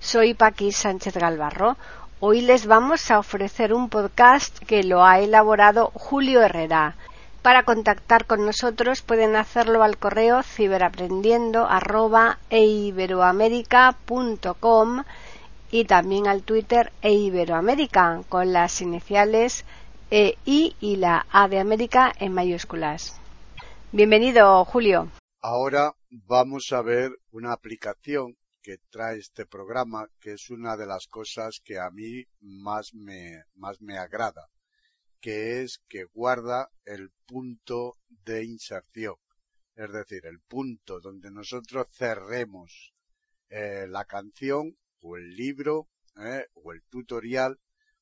Soy Paqui Sánchez Galvarro. Hoy les vamos a ofrecer un podcast que lo ha elaborado Julio Herrera. Para contactar con nosotros pueden hacerlo al correo ciberaprendiendo@eiberoamerica.com y también al Twitter eiberoamerica con las iniciales e I y la A de América en mayúsculas. Bienvenido, Julio. Ahora vamos a ver una aplicación que trae este programa, que es una de las cosas que a mí más me, más me agrada, que es que guarda el punto de inserción, es decir, el punto donde nosotros cerremos eh, la canción o el libro eh, o el tutorial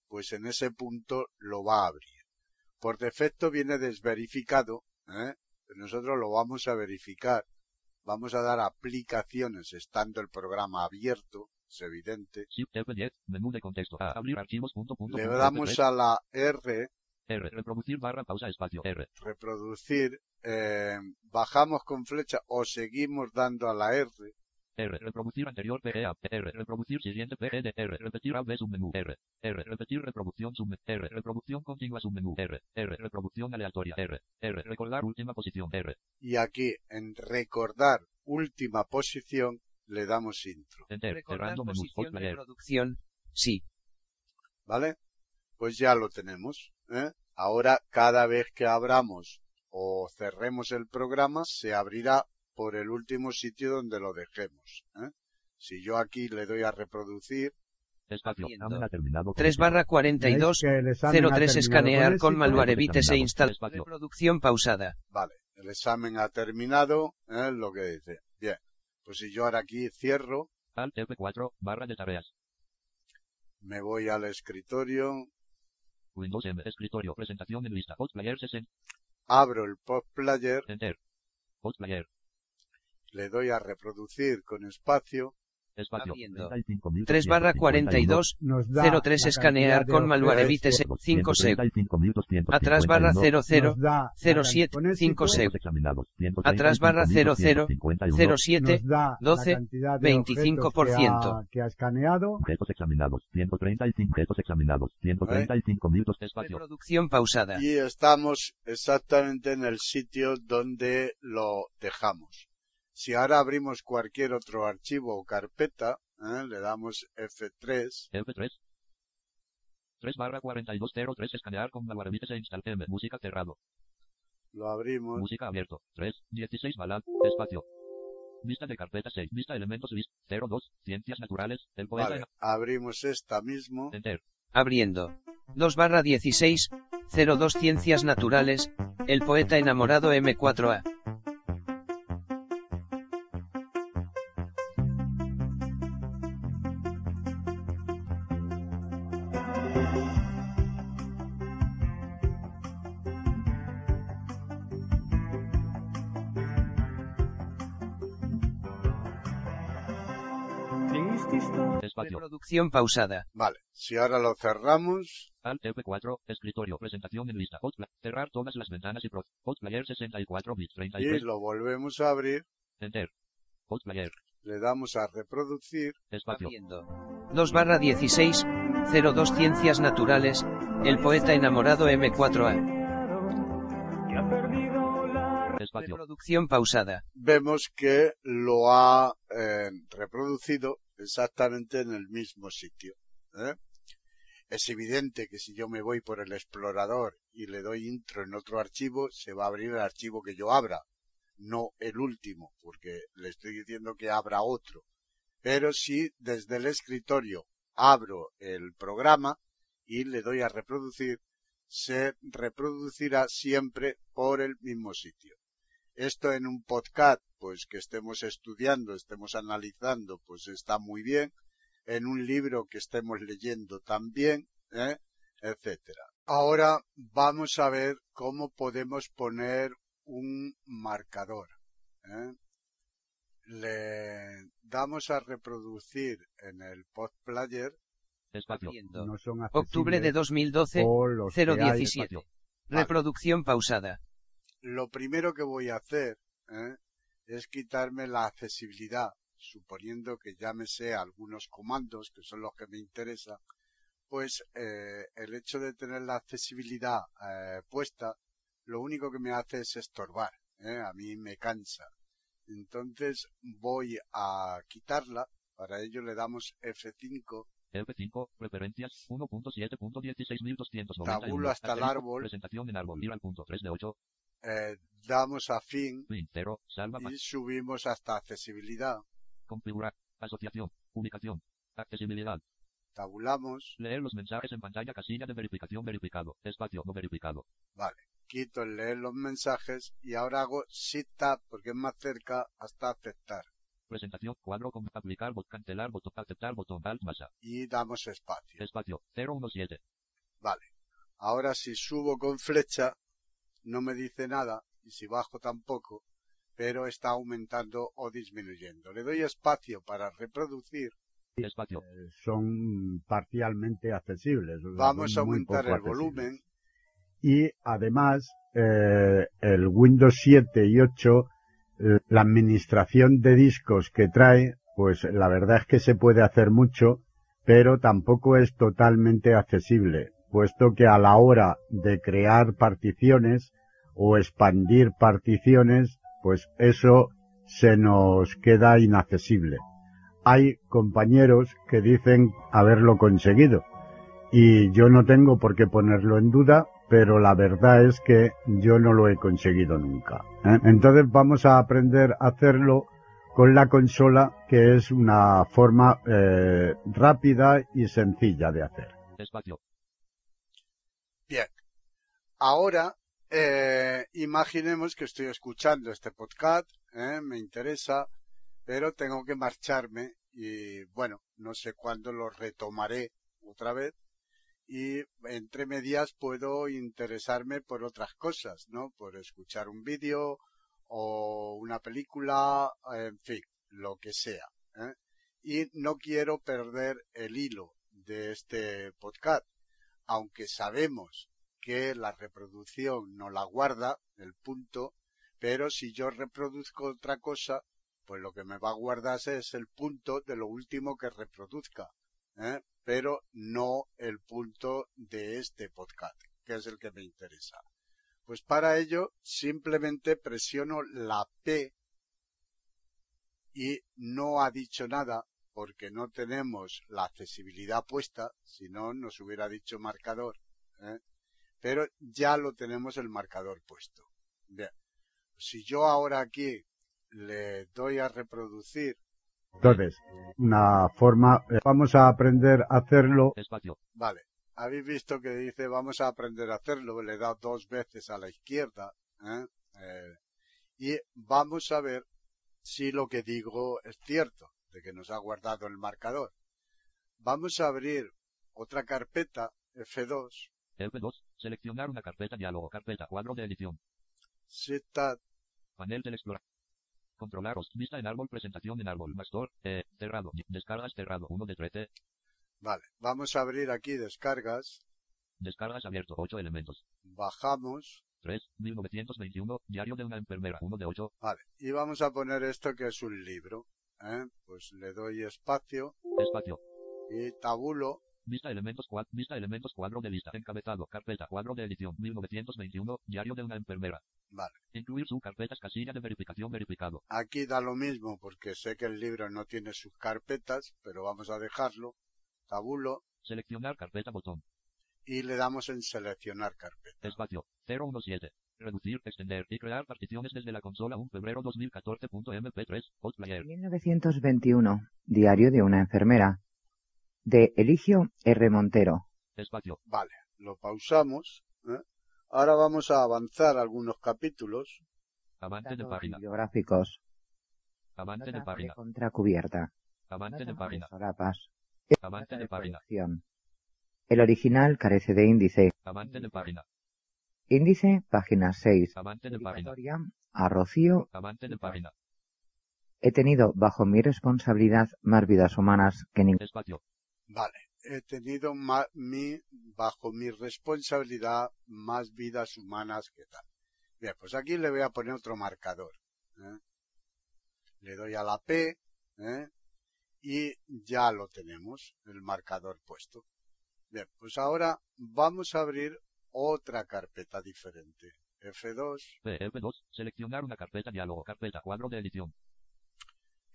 pues en ese punto lo va a abrir. Por defecto viene desverificado, ¿eh? nosotros lo vamos a verificar. Vamos a dar aplicaciones estando el programa abierto, es evidente. Le damos a la R. R, reproducir barra pausa espacio R. Reproducir, eh, bajamos con flecha o seguimos dando a la R. R. Reproducir anterior PEA. R. Reproducir siguiente PED. R. Repetir AB submenú. R. R. Repetir reproducción submenú. R. Reproducción continua submenú. R. R. Reproducción aleatoria. R. R. Recordar última posición. R. Y aquí en recordar última posición le damos intro. Enter. Cerrando menú. posición reproducción. Sí. ¿Vale? Pues ya lo tenemos. ¿eh? Ahora cada vez que abramos o cerremos el programa se abrirá por el último sitio donde lo dejemos. ¿eh? Si yo aquí le doy a reproducir, Espacio. Haciendo. Examen ha terminado. 3 barra 42, ¿Veis que el examen ha 03 terminado escanear con? Malwarebit se instala. Reproducción pausada. vale, el examen ha terminado, ¿eh? lo que dice. Bien, pues si yo ahora aquí cierro, Alt F4, barra de tareas. me voy al escritorio, Windows M. Escritorio. Presentación en lista. Postplayer 60. abro el post player, Enter. Postplayer. Le doy a reproducir con espacio, Espacio. Abriendo. 35.151. 3 barra 42, Nos da 03 la escanear con S 5 seg. 135.251. Atrás barra 00, nos da la 07, cantidad- 5 seg. Objetos examinados. Atrás barra 00, 135.151. 07, nos da 12, la cantidad de 25%. objetos que ha, que ha escaneado. Objetos examinados. 135. Objetos examinados. 135.000. Espacio. Reproducción pausada. y estamos exactamente en el sitio donde lo dejamos. Si ahora abrimos cualquier otro archivo o carpeta, ¿eh? le damos F3, F3. 3 barra 4203 escanear con Malwarebit se instala M. Música cerrado. lo abrimos, Música abierto. 3. 16 balad. Espacio. Vista de carpeta 6. Vista elementos list. 02. Ciencias naturales. El poeta vale, abrimos esta mismo, en Enter. Abriendo. 2 barra 16, 02 Ciencias Naturales, el poeta enamorado M4A. Reproducción pausada. vale, si ahora lo cerramos, Alt F4. Escritorio. Presentación en lista. Hotla- Cerrar todas las ventanas y pro. Hotplayer 64 bits. y 33. lo volvemos a abrir, Enter. Hotplayer. le damos a reproducir, Espacio. Abriendo. 2 barra 16, 02 Ciencias Naturales, el poeta enamorado M4A. Espacio. Reproducción pausada. vemos que lo ha eh, reproducido exactamente en el mismo sitio. ¿eh? Es evidente que si yo me voy por el explorador y le doy intro en otro archivo, se va a abrir el archivo que yo abra, no el último, porque le estoy diciendo que abra otro. Pero si desde el escritorio abro el programa y le doy a reproducir, se reproducirá siempre por el mismo sitio. Esto en un podcast, pues que estemos estudiando, estemos analizando, pues está muy bien, en un libro que estemos leyendo también, ¿eh? etcétera. Ahora vamos a ver cómo podemos poner un marcador. ¿eh? Le damos a reproducir en el pod player Espacio. No son Octubre de accesibles 2012, o los que hay- 017. Reproducción pausada. Lo primero que voy a hacer ¿eh? es quitarme la accesibilidad, suponiendo que ya me sé algunos comandos, que son los que me interesan, pues eh, el hecho de tener la accesibilidad eh, puesta, lo único que me hace es estorbar, a mí me cansa. Entonces voy a quitarla, para ello le damos F5 F5, preferencias, 1.7.16291. Tabulo hasta el árbol. Presentación en árbol, al punto 3 de 8, eh, damos a fin 0, salva y subimos hasta accesibilidad. configurar, asociación, ubicación, accesibilidad, Tabulamos, leer los mensajes en pantalla, casilla de verificación verificado, espacio no verificado, quito el leer los mensajes y ahora hago Shift Tab porque es más cerca hasta aceptar presentación, cuadro con aplicar, bot, cancelar, botón, aceptar, botón, alt, masa, y damos espacio. espacio, 017, Vale. Ahora si subo con flecha no me dice nada y si bajo tampoco, pero está aumentando o disminuyendo. Le doy espacio para reproducir. espacio, eh, son parcialmente accesibles. Vamos a aumentar el volumen. Y además, eh, el Windows 7 y 8, eh, la administración de discos que trae, pues la verdad es que se puede hacer mucho, pero tampoco es totalmente accesible, puesto que a la hora de crear particiones o expandir particiones, pues eso se nos queda inaccesible. Hay compañeros que dicen haberlo conseguido y yo no tengo por qué ponerlo en duda, pero la verdad es que yo no lo he conseguido nunca. ¿eh? Entonces vamos a aprender a hacerlo con la consola, que es una forma eh, rápida y sencilla de hacer. Bien. Ahora, eh, imaginemos que estoy escuchando este podcast, ¿eh? me interesa, pero tengo que marcharme y bueno, no sé cuándo lo retomaré otra vez y entre medias puedo interesarme por otras cosas, ¿no? Por escuchar un vídeo o una película, en fin, lo que sea. ¿eh? Y no quiero perder el hilo de este podcast, aunque sabemos que la reproducción no la guarda, el punto, pero si yo reproduzco otra cosa, pues lo que me va a guardar es el punto de lo último que reproduzca, ¿eh? pero no el punto de este podcast, que es el que me interesa. Pues para ello simplemente presiono la P y no ha dicho nada porque no tenemos la accesibilidad puesta, si no nos hubiera dicho marcador, ¿eh? pero ya lo tenemos el marcador puesto. Bien, si yo ahora aquí le doy a reproducir, Entonces, una forma, eh, vamos a aprender a hacerlo espacio, vale, habéis visto que dice vamos a aprender a hacerlo, le dado dos veces a la izquierda, ¿eh? Eh, y vamos a ver si lo que digo es cierto, de que nos ha guardado el marcador. Vamos a abrir otra carpeta, F2, F2, seleccionar una carpeta diálogo, carpeta, cuadro de edición, Tab, panel del explorador. Controlaros, vista en árbol, presentación en árbol, Mastor, eh, cerrado, descargas cerrado, 1 de 13, vale, vamos a abrir aquí descargas, descargas abierto, 8 elementos, bajamos, 3, 1921, diario de una enfermera, 1 de 8, vale, y vamos a poner esto que es un libro, ¿eh? pues le doy espacio espacio, y tabulo, vista elementos cuadro, vista elementos cuadro de lista, encabezado, carpeta, cuadro de edición, 1921, diario de una enfermera, vale. incluir subcarpetas, casilla de verificación verificado, Aquí da lo mismo porque sé que el libro no tiene sus carpetas, pero vamos a dejarlo. Tabulo seleccionar carpeta, botón, y le damos en seleccionar carpeta. espacio, 017, reducir, extender y crear particiones desde la consola 1 febrero 2014.mp3, Postplayer, 1921. Diario de una enfermera. De Eligio R. Montero. espacio, Vale, lo pausamos. ¿eh? Ahora vamos a avanzar algunos capítulos. avance de página, bibliográficos. avance de página, Contracubierta. avance de página, Solapas. Avance de página. El original carece de índice. Avance de página. Índice, página 6. Avance de página. Dedicatoria a Rocío. Avance de página. He tenido bajo mi responsabilidad más vidas humanas que ningún. Espacio. Vale. He tenido ma- mi, bajo mi responsabilidad más vidas humanas que tal. Bien, pues aquí le voy a poner otro marcador. ¿eh? Le doy a la P ¿eh? y ya lo tenemos, el marcador puesto. Bien, pues ahora vamos a abrir otra carpeta diferente. F2, PF2. Seleccionar una carpeta diálogo. Carpeta cuadro de edición.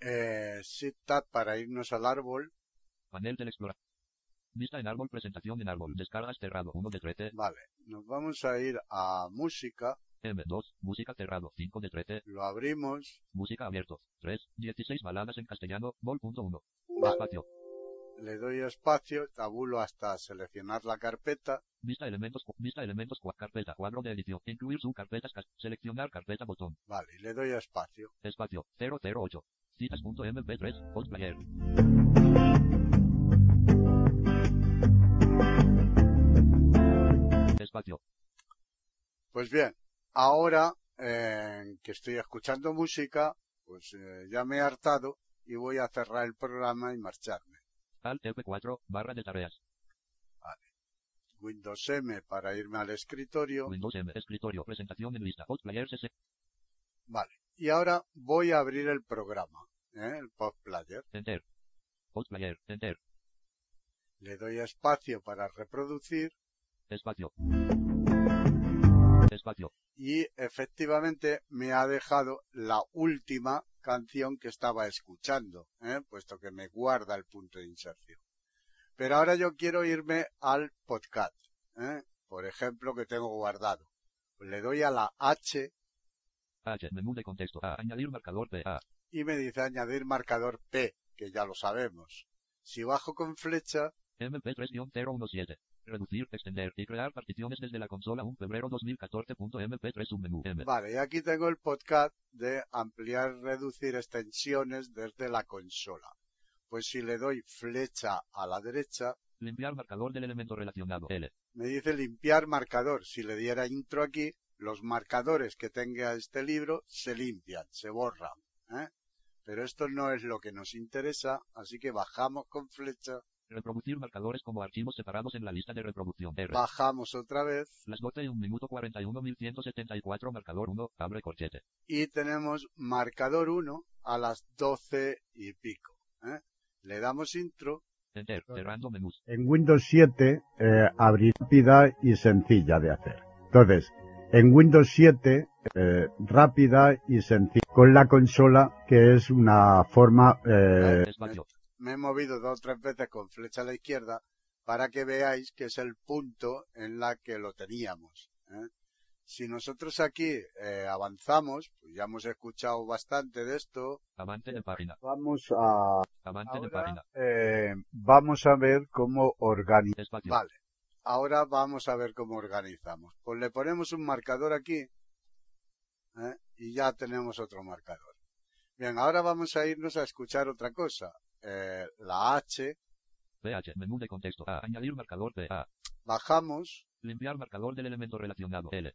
eh, Shift Tab para irnos al árbol. Panel del explorador. Vista en árbol. Presentación en árbol. Descargas cerrado. 1 de 13. Vale, nos vamos a ir a música, M2. Música cerrado. 5 de 13. lo abrimos, Música abierto. 3. 16 baladas en castellano. Vol.1. Vale. Espacio. le doy espacio, tabulo hasta seleccionar la carpeta, Vista elementos. Vista elementos. Carpeta. Cuadro de edición. Incluir subcarpetas. cas- Seleccionar carpeta. Botón. vale, y le doy espacio. Espacio. 008. Citas.mp3. Postplayer. Espacio. Pues bien, ahora eh, que estoy escuchando música, pues eh, ya me he hartado y voy a cerrar el programa y marcharme. Alt F4. Barra de tareas. Windows M para irme al escritorio. Windows M. Escritorio. Presentación en lista. Postplayer. CC. Vale. Y ahora voy a abrir el programa, ¿eh? el Post Player. Enter. Postplayer. Enter. Le doy espacio para reproducir Espacio. Espacio. y efectivamente me ha dejado la última canción que estaba escuchando, ¿eh? puesto que me guarda el punto de inserción. Pero ahora yo quiero irme al podcast, ¿eh? por ejemplo, que tengo guardado. Le doy a la H H. Menú de contexto. A. Añadir marcador P. A. y me dice añadir marcador P, que ya lo sabemos. Si bajo con flecha, MP3-017. Reducir, extender y crear particiones desde la consola 1 febrero 2014.mp3 submenú M. vale, y aquí tengo el podcast de ampliar, reducir extensiones desde la consola. Pues si le doy flecha a la derecha, Limpiar marcador del elemento relacionado L. me dice limpiar marcador. Si le diera intro aquí, los marcadores que tenga este libro se limpian, se borran. ¿eh? Pero esto no es lo que nos interesa, así que bajamos con flecha, Reproducir marcadores como archivos separados en la lista de reproducción R. bajamos otra vez Las 12 y 1 minuto 41.174 marcador 1. Abre corchete. y tenemos marcador 1 a las 12 y pico. ¿eh? Le damos intro, Enter. Cerrando menús. En Windows 7, eh, abrir rápida y sencilla de hacer. Entonces, en Windows 7, eh, rápida y sencilla con la consola, que es una forma, eh, me he movido dos o tres veces con flecha a la izquierda para que veáis que es el punto en la que lo teníamos. ¿eh? Si nosotros aquí eh, avanzamos, pues ya hemos escuchado bastante de esto, Avance de página. vamos a, Avance de ahora, página. eh, vamos a ver cómo organizar. Espacio. Vale. Ahora vamos a ver cómo organizamos. Pues le ponemos un marcador aquí ¿eh? y ya tenemos otro marcador. Bien, ahora vamos a irnos a escuchar otra cosa. La H, PH. Menú de contexto. A. Añadir marcador P. A. bajamos, Limpiar marcador del elemento relacionado L.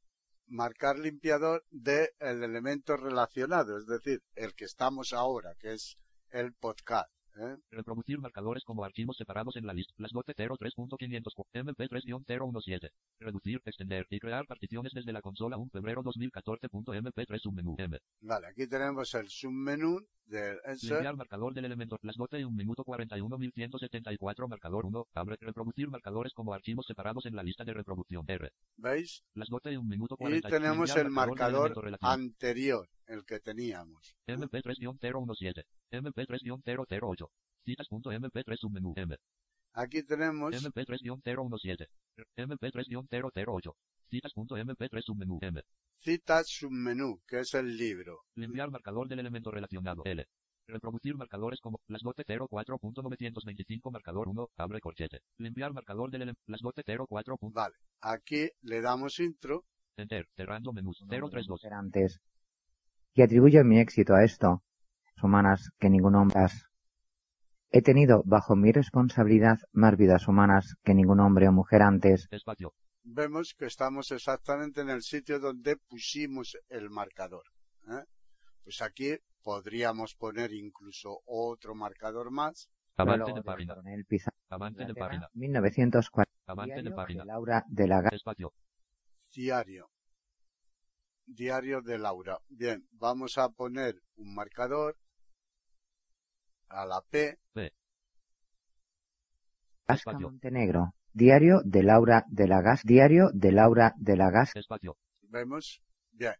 marcar limpiador del elemento relacionado, es decir, el que estamos ahora, que es el podcast. ¿Eh? Reproducir marcadores como archivos separados en la lista. Las 03.500 MP3-017. Reducir, extender y crear particiones desde la consola 1 febrero 2014.mp3 submenú M. Vale, aquí tenemos el submenú del ese, Limpiar marcador del elemento. Las 12 y 1 minuto 41.174 marcador 1. Abre. Reproducir marcadores como archivos separados en la lista de reproducción R. ¿veis? Las 12 y 1 minuto Y 40. tenemos el marcador relacionado. anterior, el que teníamos. MP3-017. MP3-008. Citas.mp3 submenú M. Aquí tenemos MP3-017. MP3-008. Citas.mp3 submenú M. citas submenú, que es el libro. Limpiar marcador del elemento relacionado L. Reproducir marcadores como las 04.925 marcador 1, abre corchete. Limpiar marcador del elemento las 04. Vale, aquí le damos intro, Enter, cerrando menús 032. antes. Y atribuyo mi éxito a esto. Humanas que ningún hombre. He tenido bajo mi responsabilidad más vidas humanas que ningún hombre o mujer antes. Espacio. Vemos que estamos exactamente en el sitio donde pusimos el marcador. ¿eh? Pues aquí podríamos poner incluso otro marcador más. Prólogo de de página. Avance de página. 1940. Avance de página. de Laura de la Espacio. Diario. Diario de Laura. Bien, vamos a poner un marcador a la P. Gasca Espacio. Montenegro. Diario de Laura de la Gas. Diario de Laura de la Gas. Espacio. ¿Vemos? Bien.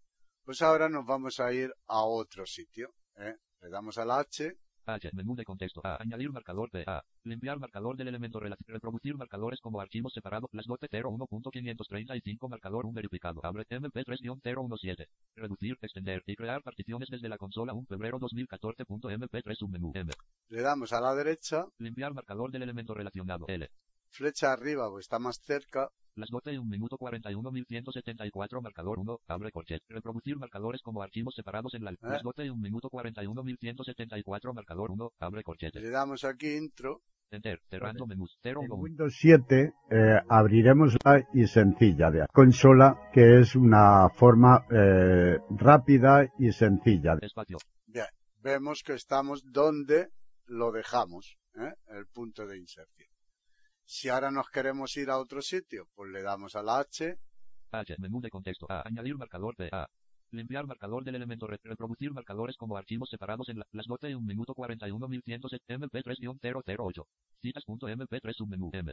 Pues ahora nos vamos a ir a otro sitio. ¿eh? Le damos a la H. H. Menú de contexto. A. Añadir marcador de A. Limpiar marcador del elemento relativo. Reproducir marcadores como archivos separados. Las dote 01.535 marcador 1 verificado. Abre MP3-017. Reducir, extender y crear particiones desde la consola 1 febrero 2014.mp3 submenú M. Le damos a la derecha. Limpiar marcador del elemento relacionado L. Flecha arriba, pues está más cerca. Las dote 1 minuto 41 1174 marcador 1. Abre corchet. Reproducir marcadores como archivos separados en la. Las dote 1 minuto 41 1174 marcador 1. Abre corchete. Le damos aquí intro. Enter. Cerrando menús. En 011. Windows 7 eh, abriremos la y sencilla de consola, que es una forma eh, rápida y sencilla. Espacio. Bien. Vemos que estamos donde lo dejamos. ¿eh? El punto de inserción. Si ahora nos queremos ir a otro sitio, pues le damos a la H. H. Menú de contexto. A. Añadir marcador de A. Limpiar marcador del elemento. Re- reproducir marcadores como archivos separados en la, las dote 1 minuto 41 1100 MP3-008. Citas.mp3 submenú M.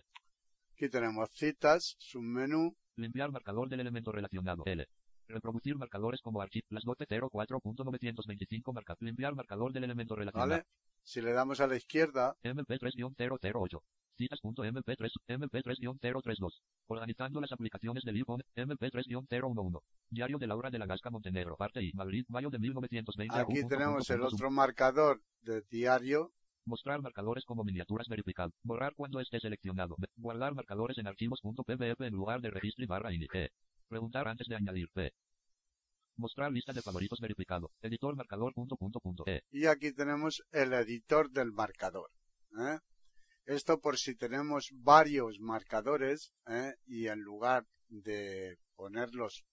Aquí tenemos citas, submenú. Limpiar marcador del elemento relacionado L. Reproducir marcadores como archivos. Las dote 04.925 marca. Limpiar marcador del elemento relacionado. ¿Vale? Si le damos a la izquierda, MP3-008. Citas.mp3, MP3-032. Organizando las aplicaciones del iPhone, MP3-011. Diario de Laura de la Gasca Montenegro, parte I, Madrid, mayo de 1920. aquí tenemos el otro marcador de diario. Mostrar marcadores como miniaturas verificado. Borrar cuando esté seleccionado. Guardar marcadores en archivos.pdf en lugar de registro y barra ini. E. Preguntar antes de añadir. P. Mostrar lista de favoritos verificado. Editor marcador punto punto punto. E. Y aquí tenemos el editor del marcador. ¿eh? Esto por si tenemos varios marcadores ¿eh? y en lugar de ponerlos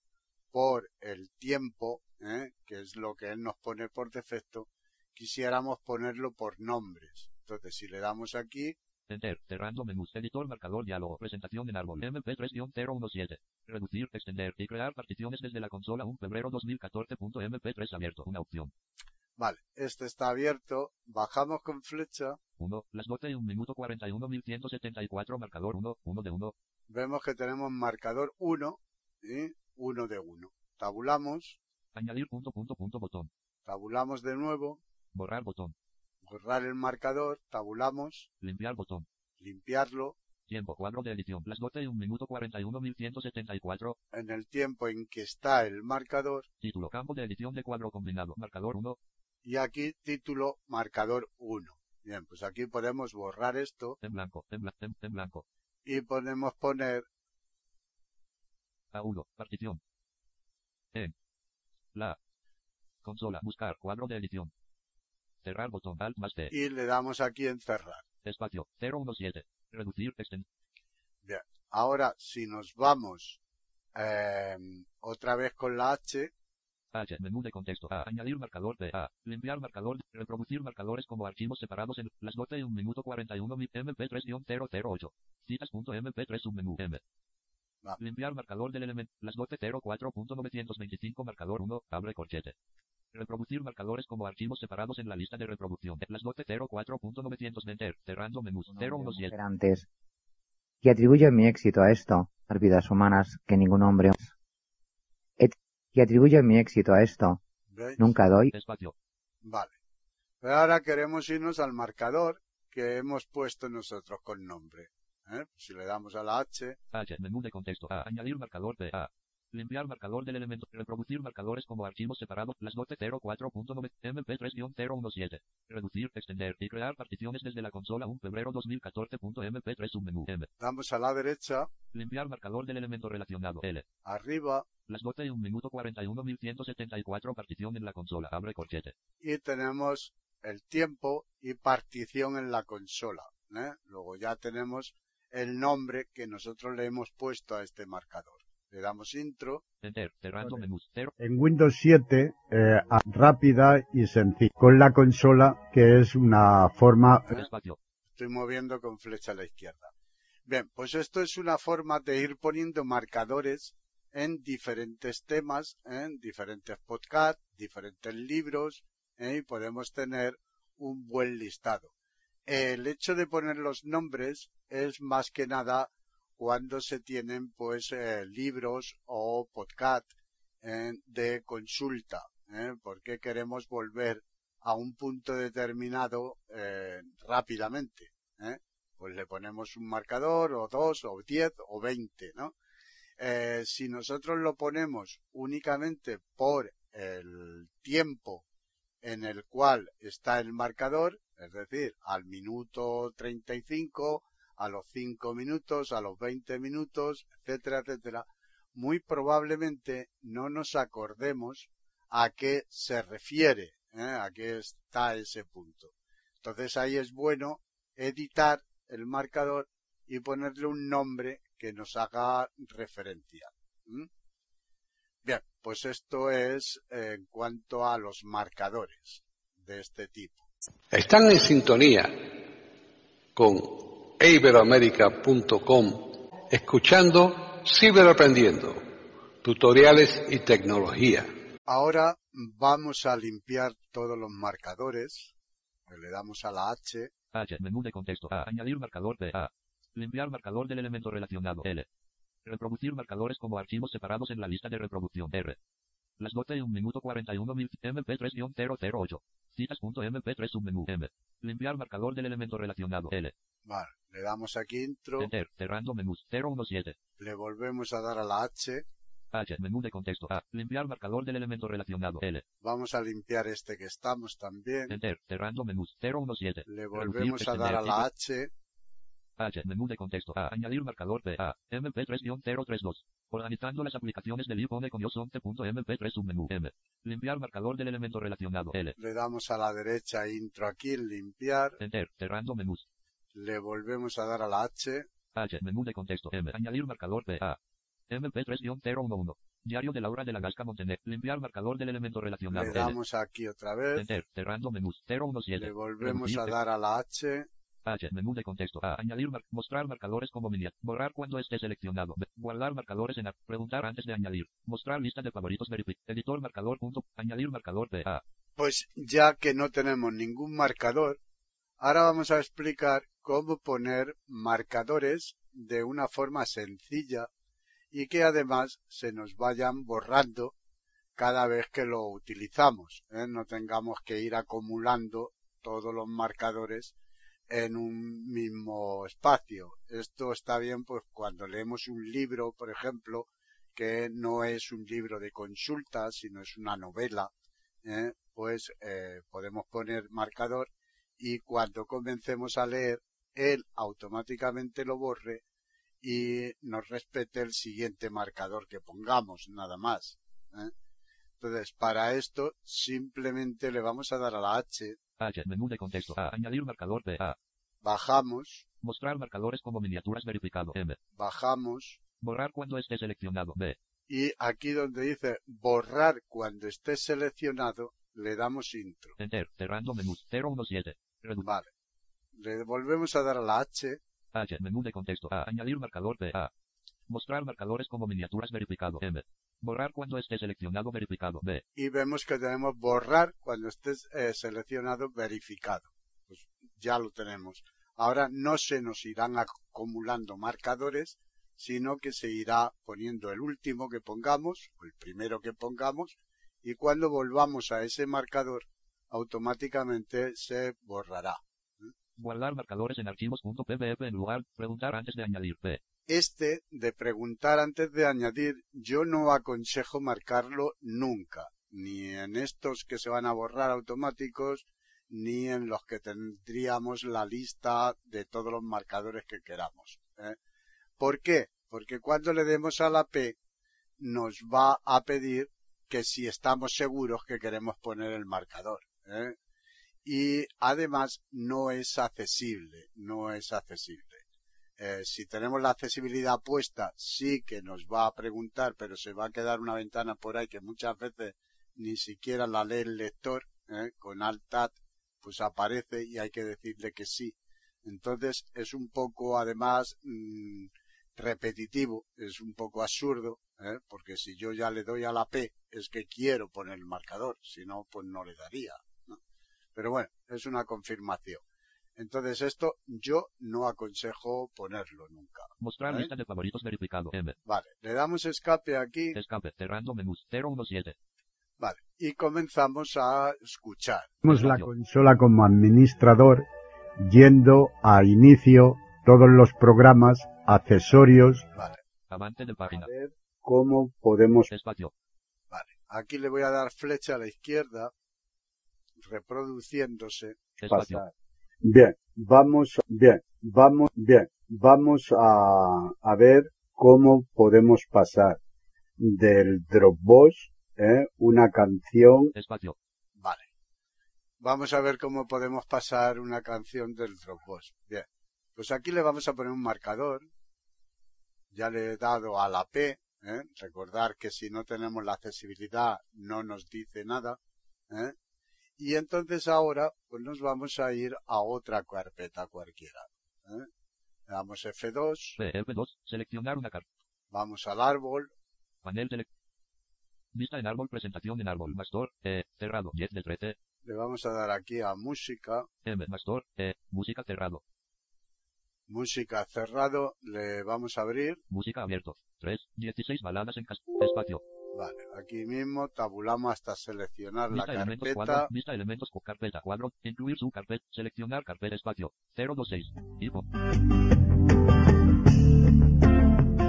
por el tiempo, ¿eh? que es lo que él nos pone por defecto, quisiéramos ponerlo por nombres. Entonces, si le damos aquí, Enter. Cerrando menús. Editor marcador diálogo. Presentación en árbol. MP3-017. Reducir, extender y crear particiones desde la consola 1 febrero 2014.mp3 abierto. Una opción. Vale, este está abierto, bajamos con flecha, 1. Las dote 1 minuto 41 1174 marcador 1. 1 de 1. vemos que tenemos marcador 1 y 1 de 1. Tabulamos, Añadir punto punto punto botón. tabulamos de nuevo, Borrar botón. borrar el marcador, tabulamos, Limpiar botón. limpiarlo, Tiempo. Cuadro de edición. Las dote 1 minuto 41 1174. en el tiempo en que está el marcador, Título. Campo de edición de cuadro combinado. Marcador 1. Y aquí título marcador 1. Bien, pues aquí podemos borrar esto En blanco. En, bla- en- en blanco. y podemos poner A1. Partición. En. La. Consola. Buscar. Cuadro de edición. Cerrar botón. Alt más T. y le damos aquí en cerrar. Espacio. 017. Reducir. Extend. Bien, ahora si nos vamos eh, otra vez con la H, H. Menú de contexto. A. Añadir marcador de A. Limpiar marcador. Reproducir marcadores como archivos separados en las dote 1 minuto 41 mi- MP3-008. Citas.mp3 submenú M. Va. Limpiar marcador del elemento. Las dote 04.925 marcador 1. Abre corchete. Reproducir marcadores como archivos separados en la lista de reproducción. Las dote 04.920. Cerrando menús. un hombre o 017. mujer antes. Y atribuyo mi éxito a esto, más vidas humanas que ningún hombre. Y atribuyo mi éxito a esto. ¿veis? Nunca doy Espacio. Vale. Pero ahora queremos irnos al marcador que hemos puesto nosotros con nombre. ¿eh? Si le damos a la H, H. Menú de contexto. A. Añadir marcador de A. Limpiar marcador del elemento. Reproducir marcadores como archivos separados. Las dote 04.9 MP3-017. Reducir, extender y crear particiones desde la consola 1 febrero 2014.mp3 submenú M. damos a la derecha, Limpiar marcador del elemento relacionado L. arriba, Las dote 1 minuto 41 1174 partición en la consola. Abre corchete. y tenemos el tiempo y partición en la consola. ¿eh? Luego ya tenemos el nombre que nosotros le hemos puesto a este marcador. Le damos intro. Enter, cerrando menús, cero, En Windows 7, eh, rápida y sencilla, con la consola, que es una forma espacio, Estoy moviendo con flecha a la izquierda. Bien, pues esto es una forma de ir poniendo marcadores en diferentes temas, en diferentes podcasts, diferentes libros, ¿eh? y podemos tener un buen listado. El hecho de poner los nombres es más que nada cuando se tienen pues eh, libros o podcast eh, de consulta, ¿eh? porque queremos volver a un punto determinado eh, rápidamente. Pues le ponemos un marcador o dos o diez o veinte, ¿no? Si nosotros lo ponemos únicamente por el tiempo en el cual está el marcador, es decir, al minuto 35, a los 5 minutos, a los 20 minutos, etcétera, etcétera, muy probablemente no nos acordemos a qué se refiere, ¿eh? a qué está ese punto. Entonces ahí es bueno editar el marcador y ponerle un nombre que nos haga referencia. Bien, pues esto es en cuanto a los marcadores de este tipo. Están en sintonía con iberoamerica.com escuchando Ciberaprendiendo, tutoriales y tecnología. Ahora vamos a limpiar todos los marcadores. Le damos a la H. H, menú de contexto, A, añadir marcador de A. Limpiar marcador del elemento relacionado, L. Reproducir marcadores como archivos separados en la lista de reproducción, R. Las 12 y 1 minuto 41 mil MP3-008. Citas.mp3 submenú, M. Limpiar marcador del elemento relacionado, L. Vale, le damos aquí intro. Enter, cerrando menús, 017. Le volvemos a dar a la H. H, menú de contexto, A. Limpiar marcador del elemento relacionado, L. Vamos a limpiar este que estamos también. Enter, cerrando menús, 017. Le Reducir, volvemos a dar a la H. H, menú de contexto, A, añadir marcador de A, MP3-032. Organizando las aplicaciones del iPhone con iOS11.mp3 submenú M. Limpiar marcador del elemento relacionado L. Le damos a la derecha intro aquí limpiar. Enter, cerrando menús. Le volvemos a dar a la H. H, menú de contexto M, añadir marcador de A. MP3-011. Diario de Laura de la Gasca Montener. Limpiar marcador del elemento relacionado Le damos aquí otra vez. Enter, cerrando menús, 017. Le volvemos Reducir, a dar a la H. H, menú de contexto A, añadir, mar- mostrar marcadores como miniat, borrar cuando esté seleccionado, B, guardar marcadores en A, preguntar antes de añadir, mostrar lista de favoritos verific, editor marcador punto, añadir marcador de A, Pues ya que no tenemos ningún marcador, ahora vamos a explicar cómo poner marcadores de una forma sencilla y que además se nos vayan borrando cada vez que lo utilizamos. ¿eh? No tengamos que ir acumulando todos los marcadores en un mismo espacio. Esto está bien pues cuando leemos un libro, por ejemplo, que no es un libro de consulta, sino es una novela, ¿eh? pues eh, podemos poner marcador y cuando comencemos a leer, él automáticamente lo borre y nos respete el siguiente marcador que pongamos, nada más. ¿eh? Entonces, para esto, simplemente le vamos a dar a la H, H, menú de contexto. A, añadir marcador de A, bajamos, mostrar marcadores como miniaturas verificado. M, bajamos, borrar cuando esté seleccionado. B, y aquí donde dice borrar cuando esté seleccionado, le damos intro. enter, cerrando menús, 017, redu Vale. Le volvemos a dar a la H, H, menú de contexto. A, añadir marcador de A, mostrar marcadores como miniaturas verificado. M, borrar cuando esté seleccionado verificado. B, y vemos que tenemos borrar cuando esté eh, seleccionado verificado. Pues ya lo tenemos. Ahora no se nos irán acumulando marcadores, sino que se irá poniendo el último que pongamos, o el primero que pongamos, y cuando volvamos a ese marcador, automáticamente se borrará. Guardar marcadores en archivos.pdf en lugar, preguntar antes de añadir B, Este de preguntar antes de añadir, yo no aconsejo marcarlo nunca, ni en estos que se van a borrar automáticos, ni en los que tendríamos la lista de todos los marcadores que queramos. ¿eh? ¿Por qué? Porque cuando le demos a la P, nos va a pedir que si estamos seguros que queremos poner el marcador. ¿eh? Y además no es accesible, no es accesible. Eh, si tenemos la accesibilidad puesta, sí que nos va a preguntar, pero se va a quedar una ventana por ahí que muchas veces ni siquiera la lee el lector, ¿eh? con Alt-Tab, pues aparece y hay que decirle que sí. Entonces es un poco, además, mm, repetitivo, es un poco absurdo, ¿eh? porque si yo ya le doy a la P es que quiero poner el marcador, si no, pues no le daría. Pero bueno, es una confirmación. Entonces esto yo no aconsejo ponerlo nunca. Mostrar ¿Eh? lista de favoritos verificado. M. Vale, le damos escape aquí, Escape. Cerrando menús. 017. vale, y comenzamos a escuchar. Tenemos la consola como administrador yendo a inicio todos los programas, accesorios, Vale, Avante de página. a ver cómo podemos Espacio. Vale, aquí le voy a dar flecha a la izquierda, reproduciéndose. Pasar. Bien, vamos, bien, vamos, bien, vamos a, a ver cómo podemos pasar del Dropbox, ¿eh? una canción, Espacio. Vale. Vamos a ver cómo podemos pasar una canción del Dropbox. Bien. Pues aquí le vamos a poner un marcador. Ya le he dado a la P. ¿eh? Recordar que si no tenemos la accesibilidad no nos dice nada. ¿eh? Y entonces ahora pues nos vamos a ir a otra carpeta cualquiera. ¿eh? Le damos F2, F2. Seleccionar una carta. vamos al árbol, Panel de Vista en árbol. Presentación en árbol. Mastor. E. Cerrado. 10 del 13. le vamos a dar aquí a música, M. Mastor. E. Música cerrado. música cerrado, le vamos a abrir Música abierto. 3. 16 baladas en. Espacio. Vale, aquí mismo tabulamos hasta seleccionar la elementos carpeta. cuadro. Vista elementos con carpeta cuadro. Incluir su carpeta. Seleccionar carpeta espacio. 026. Info.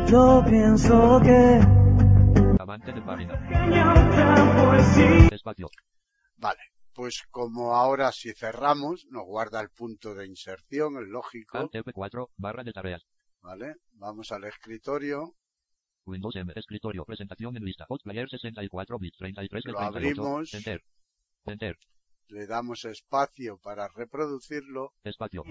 Yo pienso que Avante de página. Espacio. Vale, pues como ahora si cerramos, nos guarda el punto de inserción, es lógico. Alt F4. Barra de tareas. Vale, vamos al escritorio, Windows M. Escritorio. Presentación en lista. Hot player 64 bits. 33 del Lo 38. abrimos. Enter. Enter. le damos espacio para reproducirlo, Espacio.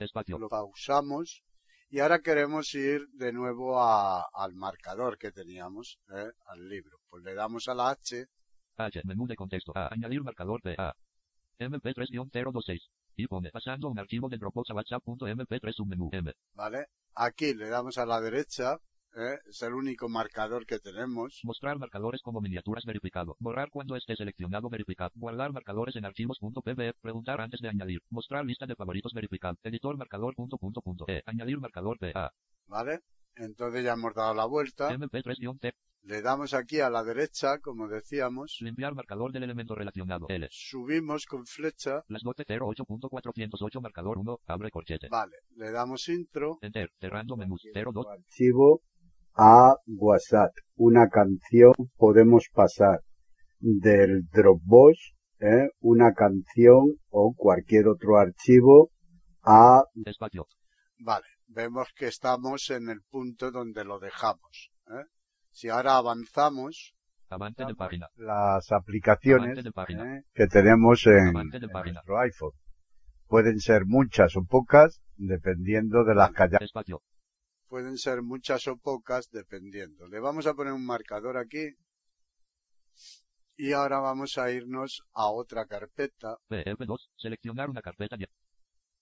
Espacio. lo pausamos y ahora queremos ir de nuevo a- al marcador que teníamos, ¿eh? al libro. Pues le damos a la H, H. Menú de contexto. A. Añadir marcador de A. MP3-026. Y pone pasando un archivo de Dropbox a WhatsApp.mp3 submenú M. ¿vale? Aquí le damos a la derecha, ¿eh? es el único marcador que tenemos. Mostrar marcadores como miniaturas verificado. Borrar cuando esté seleccionado verificado. Guardar marcadores en archivos.pdf. Preguntar antes de añadir. Mostrar lista de favoritos verificado. Editor marcador punto punto punto. E. Añadir marcador de A. ¿Vale? Entonces ya hemos dado la vuelta. MP3-T. Le damos aquí a la derecha, como decíamos. Limpiar marcador del elemento relacionado. L. Subimos con flecha. Las 08.408 marcador 1. Abre corchete. Vale. Le damos intro. Enter. Cerrando menús. 02. archivo a WhatsApp, una canción, podemos pasar del Dropbox, ¿eh? una canción o cualquier otro archivo a Espacio. Vale. Vemos que estamos en el punto donde lo dejamos. Si ahora avanzamos, Avante de página. las aplicaciones Avante de página. ¿eh? que tenemos en, de nuestro iPhone. Pueden ser muchas o pocas, dependiendo de las que haya- Espacio. pueden ser muchas o pocas, dependiendo. Le vamos a poner un marcador aquí. Y ahora vamos a irnos a otra carpeta. PF2. Seleccionar una carpeta.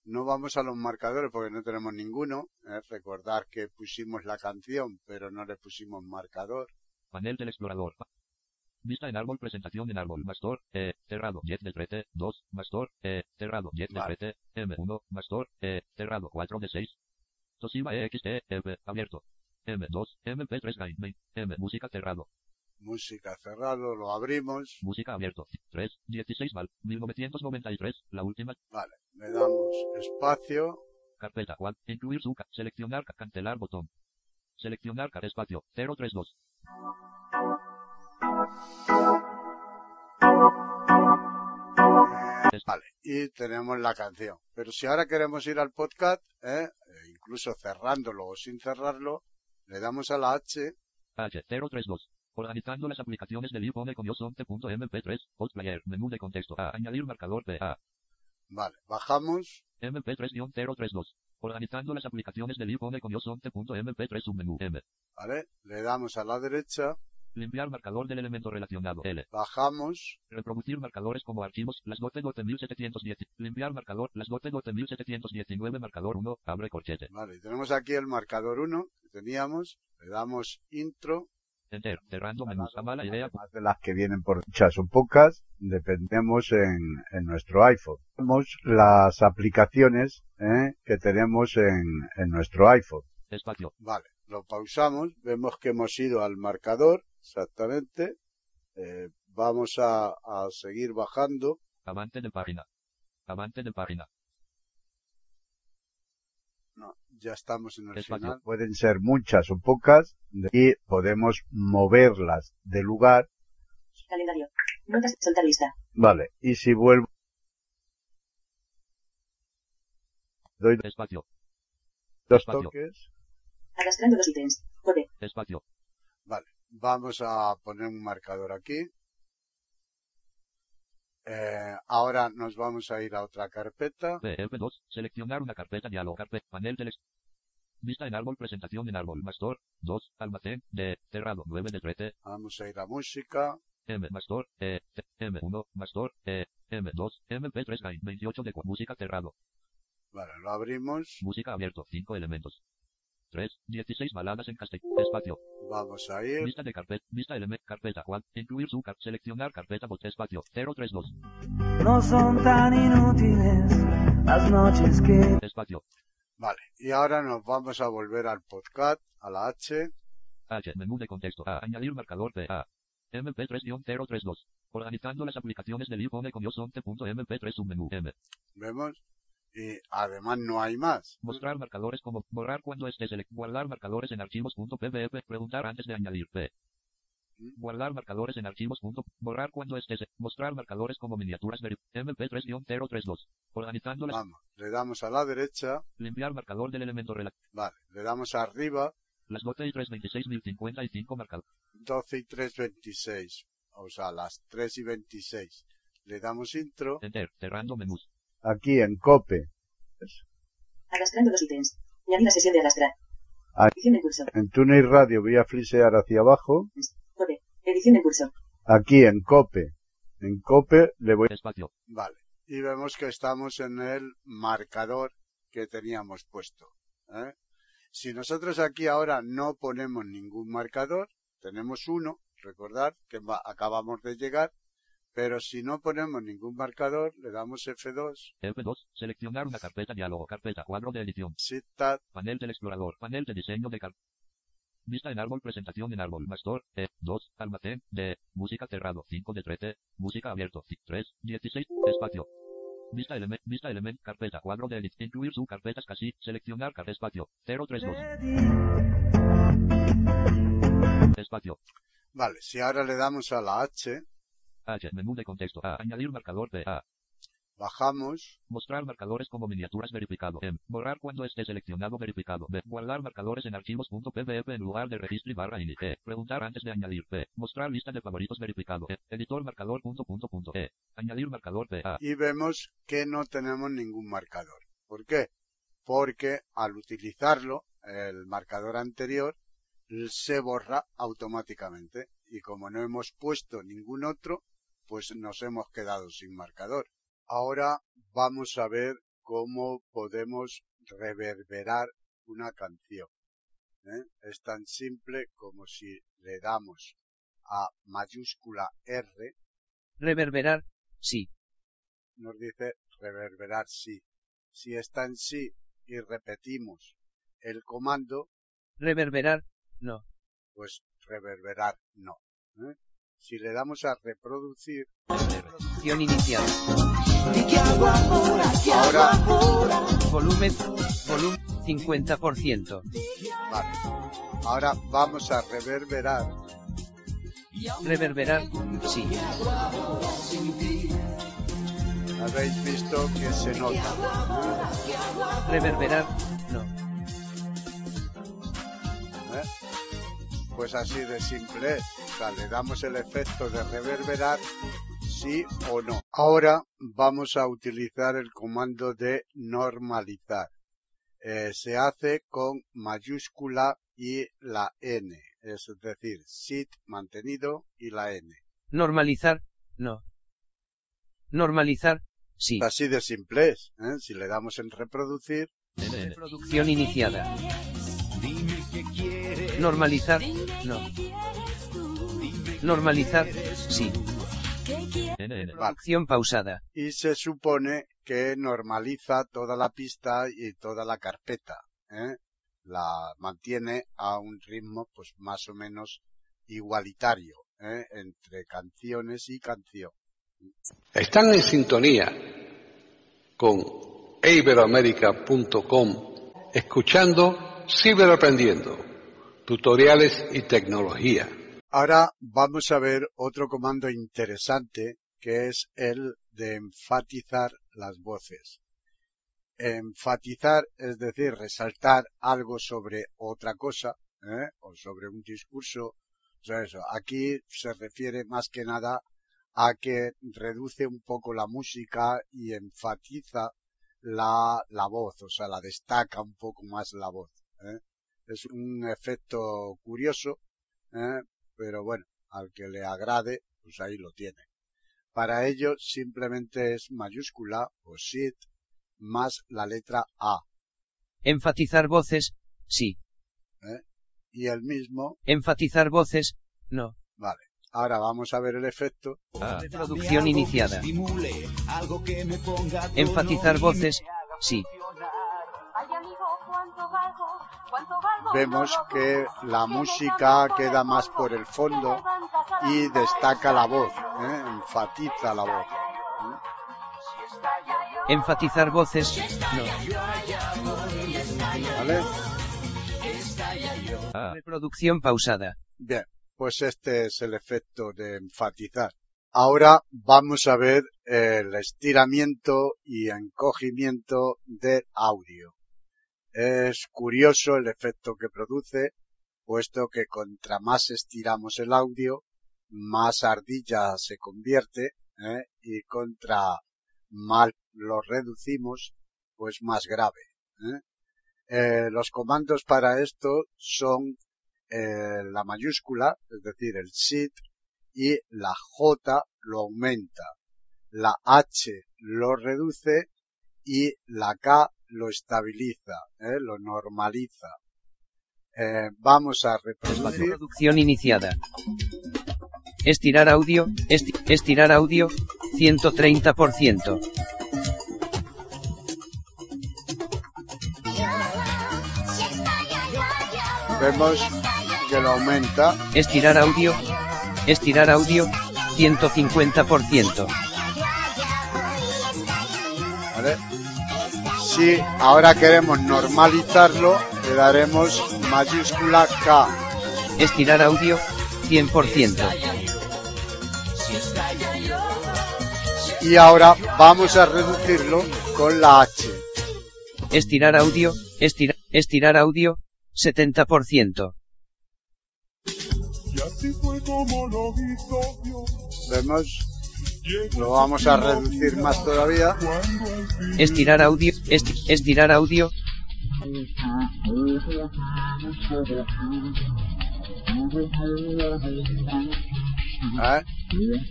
No vamos a los marcadores porque no tenemos ninguno. ¿eh? Recordar que pusimos la canción, pero no le pusimos marcador. Panel del explorador. Vista en árbol. Presentación en árbol. Mastor. E. Cerrado. 10 del 13. 2. Mastor. E. Cerrado. 10 del Vale. 13. M1. Mastor. E. Cerrado. 4 de 6. Toshiba EXT. F. Abierto. M2. MP3 Game. Main. M. Música cerrado. Música cerrado, lo abrimos. Música abierto. 3, 16 val, 1993, la última. Vale, le damos espacio. Carpeta Juan, incluir su, seleccionar, cancelar botón. Seleccionar, espacio, 032. Vale, y tenemos la canción. Pero si ahora queremos ir al podcast, ¿eh? E incluso cerrándolo o sin cerrarlo, le damos a la H. H032. Organizando las aplicaciones del iPhone con iOS11.mp3, Post Player, menú de contexto, A, añadir marcador PA, Vale, bajamos. MP3-032. Organizando las aplicaciones del iPhone con iOS 11.mp3 submenú M. Vale, le damos a la derecha. Limpiar marcador del elemento relacionado L. Bajamos. Reproducir marcadores como archivos, las 12 12710. Limpiar marcador, las 12 12719 marcador 1, abre corchete. Vale, tenemos aquí el marcador 1 que teníamos. Le damos intro. Enter, cerrando menú, mala idea. Además de las que vienen por muchas o pocas, dependemos en, en nuestro iPhone. Tenemos las aplicaciones ¿eh? que tenemos en, en nuestro iPhone. Espacio. Vale, lo pausamos. Vemos que hemos ido al marcador, exactamente. Eh, vamos a, a seguir bajando. Avance de página. Avance de página. No, ya estamos en el Espacio. final. Pueden ser muchas o pocas y podemos moverlas de lugar. Calendario. Notas. Soltar lista. Vale, y si vuelvo, doy Espacio. dos Espacio. toques. Arrastrando los ítems. Code. Espacio. Vale, vamos a poner un marcador aquí. Eh, ahora nos vamos a ir a otra carpeta. PF2. Seleccionar una carpeta diálogo. Carpeta. Panel ex- Vista en árbol. Presentación en árbol. Mastor. 2. Almacén. D. Cerrado. 9 de 13. Vamos a ir a música. M. Mastor. E. T- M1. Mastor. E. M2. MP3 Gain. 28 de música cerrado. Vale, lo abrimos. Música abierto. 5 elementos. 3. 16 baladas en castellano. Espacio. Vamos a ir. Vista de carpeta. Vista element. Carpeta. Cual. Incluir su car- Seleccionar carpeta. Bot. Espacio. 032. No son tan inútiles las noches que Espacio. Vale, y ahora nos vamos a volver al podcast, a la H. H. Menú de contexto. A. Añadir marcador de A. MP3-032. Organizando las aplicaciones del iPhone con iOS 11.mp3 submenú M. Vemos. Y además no hay más. Mostrar marcadores como borrar cuando esté select. Guardar marcadores en archivos.pdf. Preguntar antes de añadir P. Guardar marcadores en archivos. punto- Borrar cuando esté se- Mostrar marcadores como miniaturas veri- MP3-032. Organizando. Vamos, le damos a la derecha. Limpiar marcador del elemento relativo. Vale, le damos arriba. Las 12 y 326.055 marcadores. 12 y 3, 26. O sea, las 3 y 26. Le damos intro. Enter. Cerrando menús. Aquí en COPE, Arrastrando los ítems. Añadir la sesión de arrastrar. Ah. Edición en curso. en Radio voy a flisear hacia abajo. Code. Edición en curso. Aquí en COPE, en COPE le voy Espacio. Vale. Y vemos que estamos en el marcador que teníamos puesto. ¿eh? Si nosotros aquí ahora no ponemos ningún marcador, tenemos uno, recordad que va- acabamos de llegar, pero si no ponemos ningún marcador, le damos F2, F2. Seleccionar una carpeta diálogo. Carpeta. Cuadro de edición. Shift Tab, Panel del explorador. Panel de diseño de car... Vista en árbol. Presentación en árbol. Mastor. E. 2. Almacén. D. Música cerrado. 5 de 13. Música abierto. 3. 16. Espacio. Vista element. Vista element. Carpeta. Cuadro de edit. Incluir su carpetas casi. Seleccionar car espacio. 032. Espacio. Vale, si ahora le damos a la H, H. Menú de contexto. A. Añadir marcador de A. bajamos, Mostrar marcadores como miniaturas verificado. M. Borrar cuando esté seleccionado verificado. B. Guardar marcadores en archivos.pdf en lugar de registro y barra ini. E. Preguntar antes de añadir. P. Mostrar lista de favoritos verificado. E. Editor marcador punto punto punto. E. Añadir marcador de A. y vemos que no tenemos ningún marcador. ¿Por qué? Porque al utilizarlo, el marcador anterior se borra automáticamente. Y como no hemos puesto ningún otro, pues nos hemos quedado sin marcador. Ahora vamos a ver cómo podemos reverberar una canción. ¿eh? Es tan simple como si le damos a mayúscula R, Reverberar, sí. nos dice reverberar sí. Si está en sí y repetimos el comando, Reverberar, no. pues reverberar no. ¿eh? Si le damos a reproducir, Acción inicial. ahora, Volumen, volumen, 50%. vale. Ahora vamos a reverberar. Reverberar, sí. Habéis visto que se nota. Reverberar, no. Pues así de simple es. O sea, le damos el efecto de reverberar, sí o no. Ahora vamos a utilizar el comando de normalizar. Eh, se hace con mayúscula y la N, es decir, sit mantenido y la N. Normalizar, no. Normalizar, sí. Así de simple es. ¿eh? Si le damos en reproducir, Reproducción iniciada. Normalizar, no. Normalizar, sí. Acción pausada. y se supone que normaliza toda la pista y toda la carpeta. ¿eh? La mantiene a un ritmo pues más o menos igualitario ¿eh? entre canciones y canción. Están en sintonía con iberoamerica.com escuchando Ciberaprendiendo, tutoriales y tecnología. Ahora vamos a ver otro comando interesante que es el de enfatizar las voces. Enfatizar es decir, resaltar algo sobre otra cosa ¿eh? o sobre un discurso. O sea, eso. Aquí se refiere más que nada a que reduce un poco la música y enfatiza la, la voz, o sea, la destaca un poco más la voz. ¿Eh? Es un efecto curioso, ¿eh? pero bueno, al que le agrade, pues ahí lo tiene. Para ello simplemente es mayúscula o sit más la letra A Enfatizar voces, sí. ¿eh? y el mismo, Enfatizar voces, no. vale. Ahora vamos a ver el efecto. Reproducción iniciada. Enfatizar voces, sí. Vemos que la música queda más por el fondo y destaca la voz, ¿eh? enfatiza la voz. Enfatizar voces, no. ¿Vale? Reproducción pausada. Bien, pues este es el efecto de enfatizar. Ahora vamos a ver el estiramiento y encogimiento del audio. Es curioso el efecto que produce, puesto que contra más estiramos el audio, más ardilla se convierte, ¿eh? y contra más lo reducimos, pues más grave. ¿eh? Eh, los comandos para esto son la mayúscula, es decir, el sit, y la J lo aumenta, la H lo reduce y la K lo estabiliza, ¿eh? lo normaliza. Eh, vamos a reproducir. Reproducción iniciada. Estirar audio, esti- estirar audio, 130%. Vemos que lo aumenta. Estirar audio, estirar audio, 150%. ¿vale? Si ahora queremos normalizarlo, le daremos mayúscula K. Estirar audio, 100%. Y ahora vamos a reducirlo con la H. Estirar audio, estira- estirar audio, 70%. Vemos, lo vamos a reducir más todavía. Estirar audio, esti- estirar audio, ¿eh?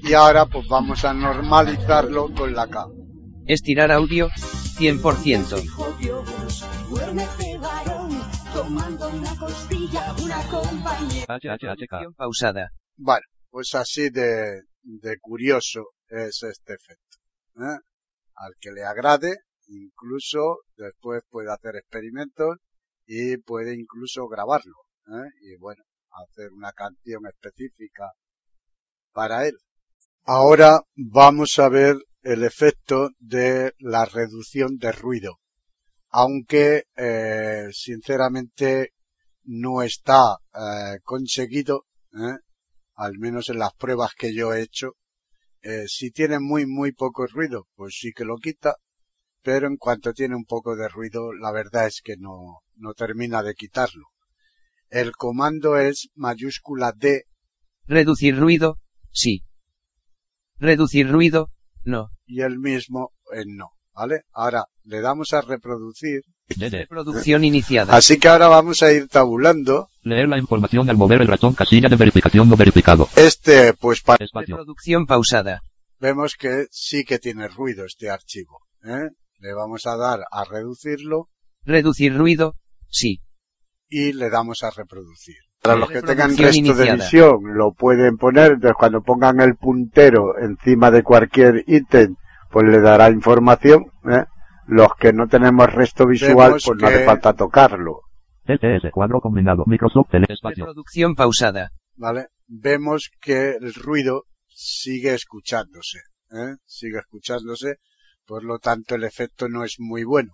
Y ahora pues vamos a normalizarlo con la K. estirar audio, 100%. HHHK. Pausada. Bueno, pues así de, de curioso es este efecto. ¿eh? Al que le agrade, incluso después puede hacer experimentos y puede incluso grabarlo. ¿eh? Y bueno, hacer una canción específica para él. Ahora vamos a ver el efecto de la reducción de ruido. Aunque, eh, sinceramente, no está eh, conseguido, ¿eh? al menos en las pruebas que yo he hecho. Eh, si tiene muy, muy poco ruido, pues sí que lo quita, pero en cuanto tiene un poco de ruido, la verdad es que no, no termina de quitarlo. El comando es mayúscula D. Reducir ruido, sí. Reducir ruido, no. Y el mismo en no. ¿Vale? Ahora le damos a reproducir. Reproducción iniciada. Así que ahora vamos a ir tabulando. Leer la información al mover el ratón casilla de verificación no verificado. Este, pues para... Espacio. Reproducción pausada. Vemos que sí que tiene ruido este archivo. ¿eh? Le vamos a dar a reducirlo Reducir ruido, sí. y le damos a reproducir. Para los que tengan resto de visión lo pueden poner, entonces cuando pongan el puntero encima de cualquier ítem, pues le dará información. ¿eh? Los que no tenemos resto visual, Vemos pues no hace falta tocarlo. LTS, cuadro combinado, Microsoft Tele, espacio. Reproducción pausada. ¿Vale? Vemos que el ruido sigue escuchándose. ¿eh? Sigue escuchándose. Por lo tanto, el efecto no es muy bueno.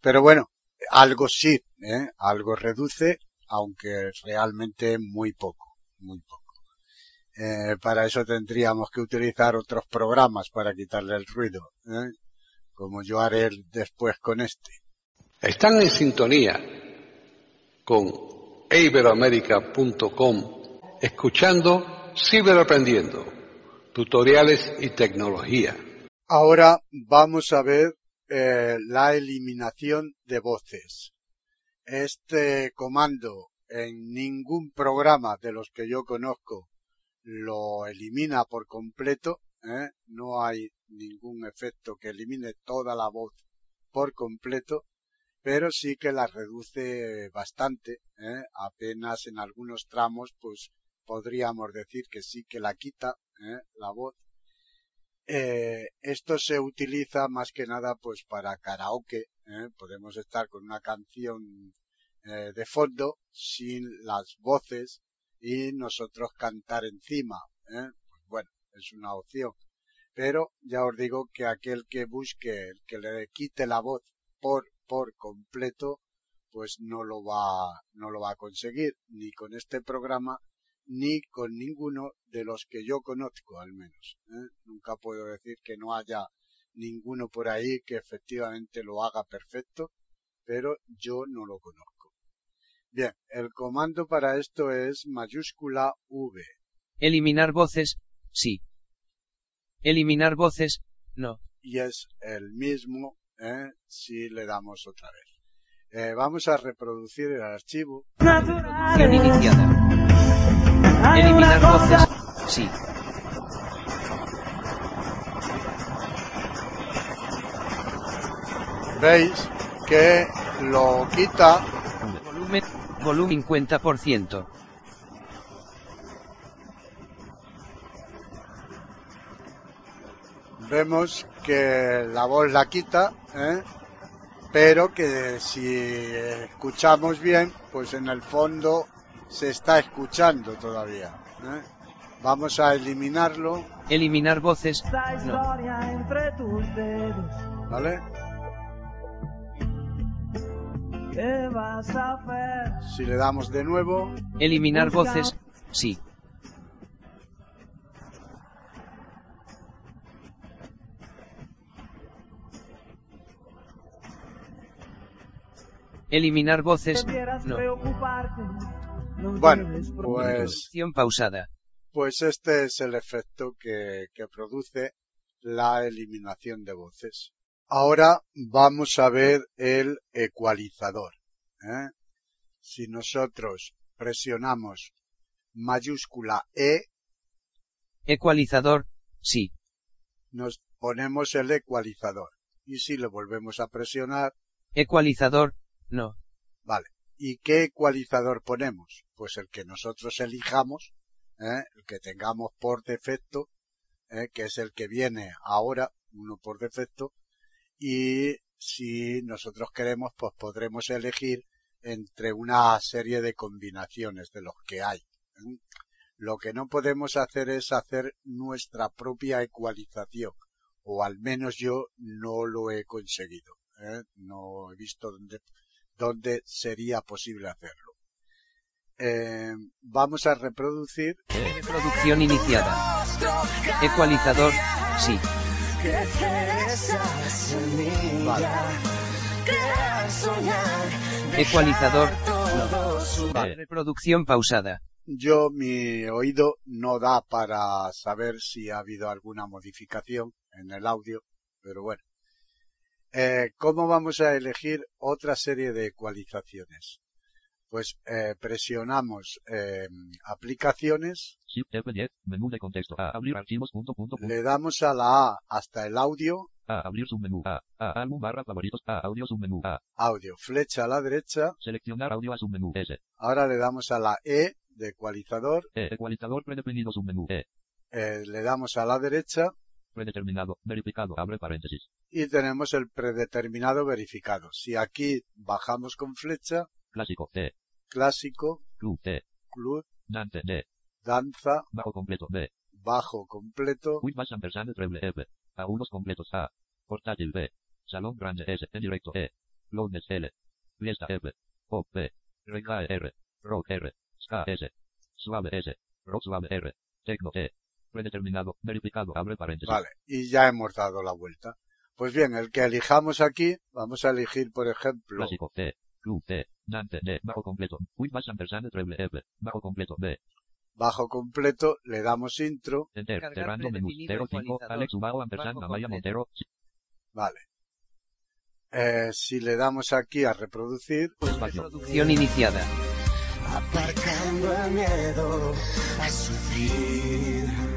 Pero bueno, algo sí, ¿eh? algo reduce, aunque realmente muy poco, muy poco. Eh, para eso tendríamos que utilizar otros programas para quitarle el ruido, ¿eh? Como yo haré después con este. Están en sintonía con iberoamérica.com escuchando Ciberaprendiendo, tutoriales y tecnología. Ahora vamos a ver eh, la eliminación de voces. Este comando en ningún programa de los que yo conozco lo elimina por completo. ¿eh? No hay ningún efecto que elimine toda la voz por completo, pero sí que la reduce bastante. ¿eh? Apenas en algunos tramos, pues podríamos decir que sí que la quita ¿eh? la voz. Eh, esto se utiliza más que nada pues para karaoke. ¿eh? Podemos estar con una canción eh, de fondo sin las voces y nosotros cantar encima. ¿eh? Pues bueno, es una opción. Pero ya os digo que aquel que busque, el que le quite la voz por, por completo, pues no lo va, no lo va a conseguir ni con este programa ni con ninguno de los que yo conozco al menos. ¿eh? Nunca puedo decir que no haya ninguno por ahí que efectivamente lo haga perfecto, pero yo no lo conozco. Bien, el comando para esto es mayúscula V. Eliminar voces, sí. Eliminar voces, no. y es el mismo ¿eh? si le damos otra vez. Eh, vamos a reproducir el archivo. Reproducción iniciada. Eliminar voces, sí. Veis que lo quita Volumen, volumen 50%. Vemos que la voz la quita, ¿eh? pero que si escuchamos bien, pues en el fondo se está escuchando todavía. ¿eh? Vamos a eliminarlo, Eliminar voces, no. historia entre tus dedos. ¿vale? ¿Qué vas a hacer? Si le damos de nuevo, Eliminar voces, sí. Eliminar voces, no. Bueno, pues, pausada. pues este es el efecto que, que produce la eliminación de voces. Ahora vamos a ver el ecualizador. ¿eh? Si nosotros presionamos mayúscula E, Ecualizador, sí. nos ponemos el ecualizador. Y si le volvemos a presionar, Ecualizador, no. vale. ¿Y qué ecualizador ponemos? Pues el que nosotros elijamos, ¿eh? el que tengamos por defecto, ¿eh? que es el que viene ahora, uno por defecto, y si nosotros queremos, pues podremos elegir entre una serie de combinaciones de los que hay. ¿eh? Lo que no podemos hacer es hacer nuestra propia ecualización, o al menos yo no lo he conseguido. ¿eh? No he visto dónde, dónde sería posible hacerlo. Eh, vamos a reproducir Reproducción iniciada. Ecualizador, sí. Vale. Ecualizador, no. Reproducción pausada. Yo, mi oído no da para saber si ha habido alguna modificación en el audio, pero bueno. Eh, ¿Cómo vamos a elegir otra serie de ecualizaciones? Pues eh, presionamos eh, aplicaciones, Shift F10, menú de contexto. A abrir archivos punto punto punto. le damos a la A hasta el audio, A abrir submenú. A. A álbum barra favoritos. A audio submenú. A. audio, flecha a la derecha, Seleccionar audio a submenú. S. ahora le damos a la E de ecualizador, E. Ecualizador predefinido submenú. E. eh, le damos a la derecha Predeterminado. Verificado. Abre paréntesis. y tenemos el predeterminado verificado. Si aquí bajamos con flecha, Clásico. T. clásico, Club. T. club, Dante. D. danza, Bajo completo. B. bajo completo, With bass ampersand treble F. A unos completos. A. Portátil B. Salón grande S. En directo E. Loudness L. Fiesta F. Pop P. Reggae R. Rock R. Ska S. Suave S. Rock suave R. Tecno E. Predeterminado. Verificado. Abre paréntesis. vale, y ya hemos dado la vuelta. Pues bien, el que elijamos aquí, vamos a elegir, por ejemplo, Clásico T. Club T. Dante D. Bajo completo. With bass ampersand treble F. Bajo completo B. bajo completo, le damos intro, Enter. Cerrando predefinido 05. ecualizador. Alex Ubago ampersand Bajo Amaya. Montero. vale. Eh, si le damos aquí a reproducir, Espacio. Reproducción iniciada. Aparcando el miedo a sufrir.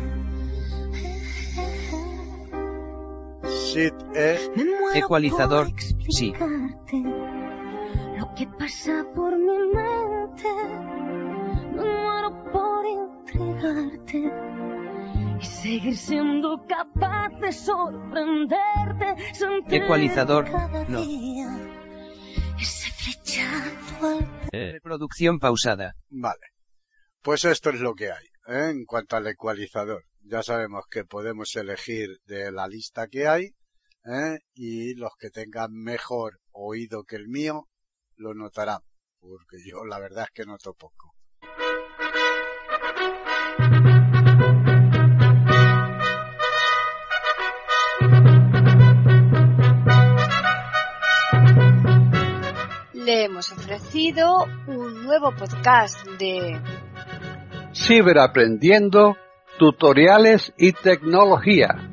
Shift E, Me muero Ecualizador, por sí. Lo que pasa por mi mente. Me muero por entregarte y seguir siendo capaz de sorprenderte. sentir Ecualizador, cada no. día Ese flechazo al E. Reproducción pausada. vale. Pues esto es lo que hay, ¿eh? en cuanto al ecualizador. Ya sabemos que podemos elegir de la lista que hay, ¿eh? y los que tengan mejor oído que el mío lo notarán, porque yo la verdad es que noto poco. Le hemos ofrecido un nuevo podcast de Ciberaprendiendo, tutoriales y tecnología.